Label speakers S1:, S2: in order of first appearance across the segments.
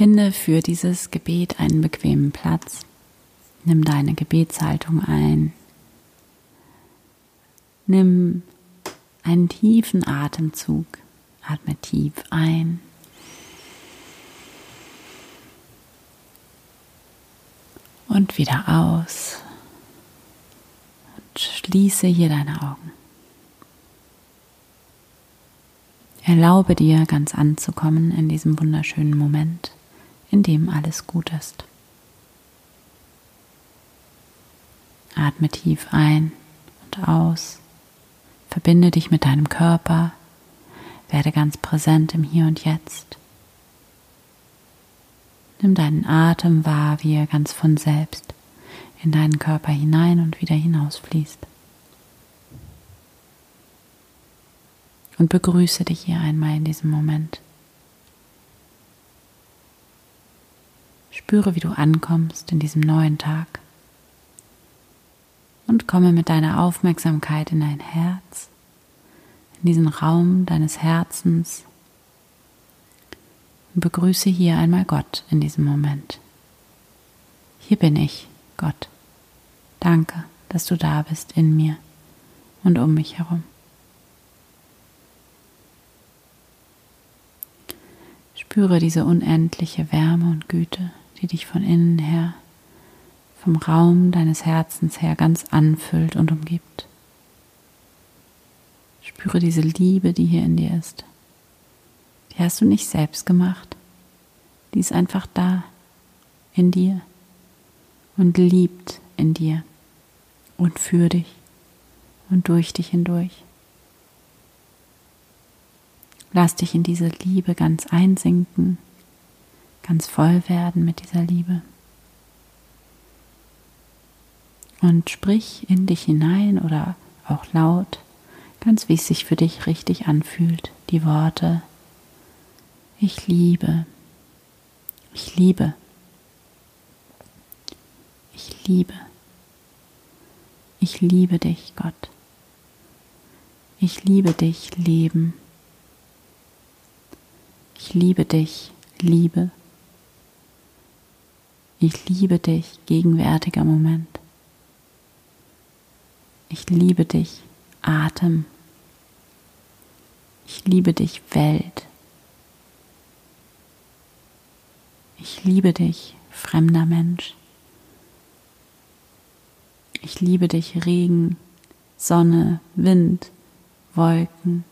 S1: Finde für dieses Gebet einen bequemen Platz. Nimm deine Gebetshaltung ein. Nimm einen tiefen Atemzug. Atme tief ein. Und wieder aus. Und schließe hier deine Augen. Erlaube dir ganz anzukommen in diesem wunderschönen Moment, in dem alles gut ist. Atme tief ein und aus. Verbinde dich mit deinem Körper. Werde ganz präsent im Hier und Jetzt. Nimm deinen Atem wahr, wie er ganz von selbst in deinen Körper hinein und wieder hinausfließt. Und begrüße dich hier einmal in diesem Moment. Spüre, wie du ankommst in diesem neuen Tag und komme mit deiner Aufmerksamkeit in dein Herz, in diesen Raum deines Herzens und begrüße hier einmal Gott in diesem Moment. Hier bin ich, Gott. Danke, dass du da bist in mir und um mich herum. Spüre diese unendliche Wärme und Güte, die dich von innen her vom Raum deines Herzens her ganz anfüllt und umgibt. Spüre diese Liebe, die hier in dir ist. Die hast du nicht selbst gemacht. Die ist einfach da, in dir und liebt in dir und für dich und durch dich hindurch. Lass dich in diese Liebe ganz einsinken, ganz voll werden mit dieser Liebe und sprich in dich hinein oder auch laut, ganz wie es sich für dich richtig anfühlt, die Worte Ich liebe, ich liebe, ich liebe, ich liebe dich, Gott. Ich liebe dich, Leben. Ich liebe dich, Liebe. Ich liebe dich, gegenwärtiger Moment. Ich liebe dich, Atem. Ich liebe dich, Welt. Ich liebe dich, fremder Mensch. Ich liebe dich, Regen, Sonne, Wind, Wolken,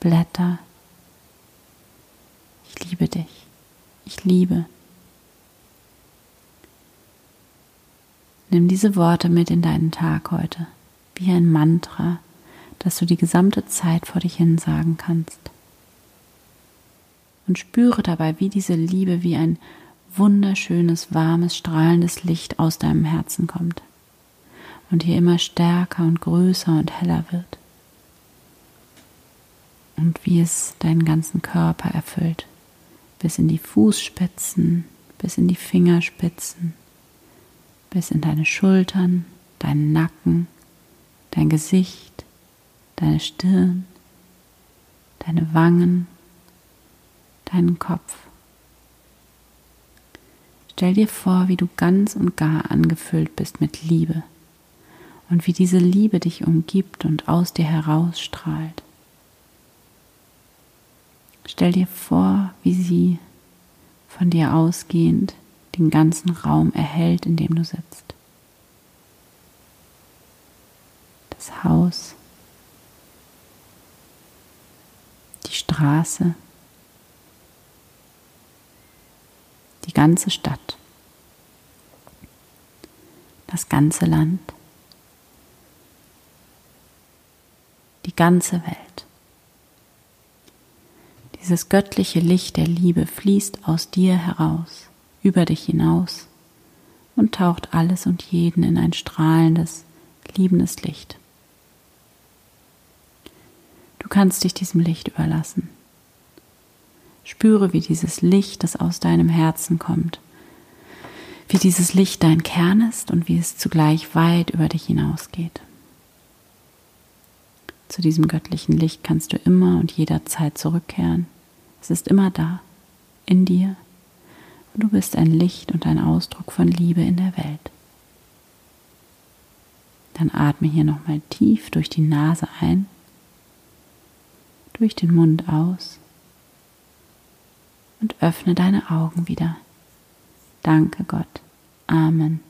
S1: Blätter. Ich liebe dich. Ich liebe. Nimm diese Worte mit in deinen Tag heute, wie ein Mantra, das du die gesamte Zeit vor dich hin sagen kannst. Und spüre dabei, wie diese Liebe wie ein wunderschönes, warmes, strahlendes Licht aus deinem Herzen kommt und hier immer stärker und größer und heller wird. Und wie es deinen ganzen Körper erfüllt, bis in die Fußspitzen, bis in die Fingerspitzen, bis in deine Schultern, deinen Nacken, dein Gesicht, deine Stirn, deine Wangen, deinen Kopf. Stell dir vor, wie du ganz und gar angefüllt bist mit Liebe und wie diese Liebe dich umgibt und aus dir herausstrahlt. Stell dir vor, wie sie von dir ausgehend den ganzen Raum erhält, in dem du sitzt. Das Haus, die Straße, die ganze Stadt, das ganze Land, die ganze Welt. Dieses göttliche Licht der Liebe fließt aus dir heraus über dich hinaus und taucht alles und jeden in ein strahlendes, liebendes Licht. Du kannst dich diesem Licht überlassen. Spüre, wie dieses Licht, das aus deinem Herzen kommt, wie dieses Licht dein Kern ist und wie es zugleich weit über dich hinausgeht. Zu diesem göttlichen Licht kannst du immer und jederzeit zurückkehren. Es ist immer da, in dir du bist ein Licht und ein Ausdruck von Liebe in der Welt. Dann atme hier nochmal tief durch die Nase ein, durch den Mund aus und öffne deine Augen wieder. Danke Gott. Amen.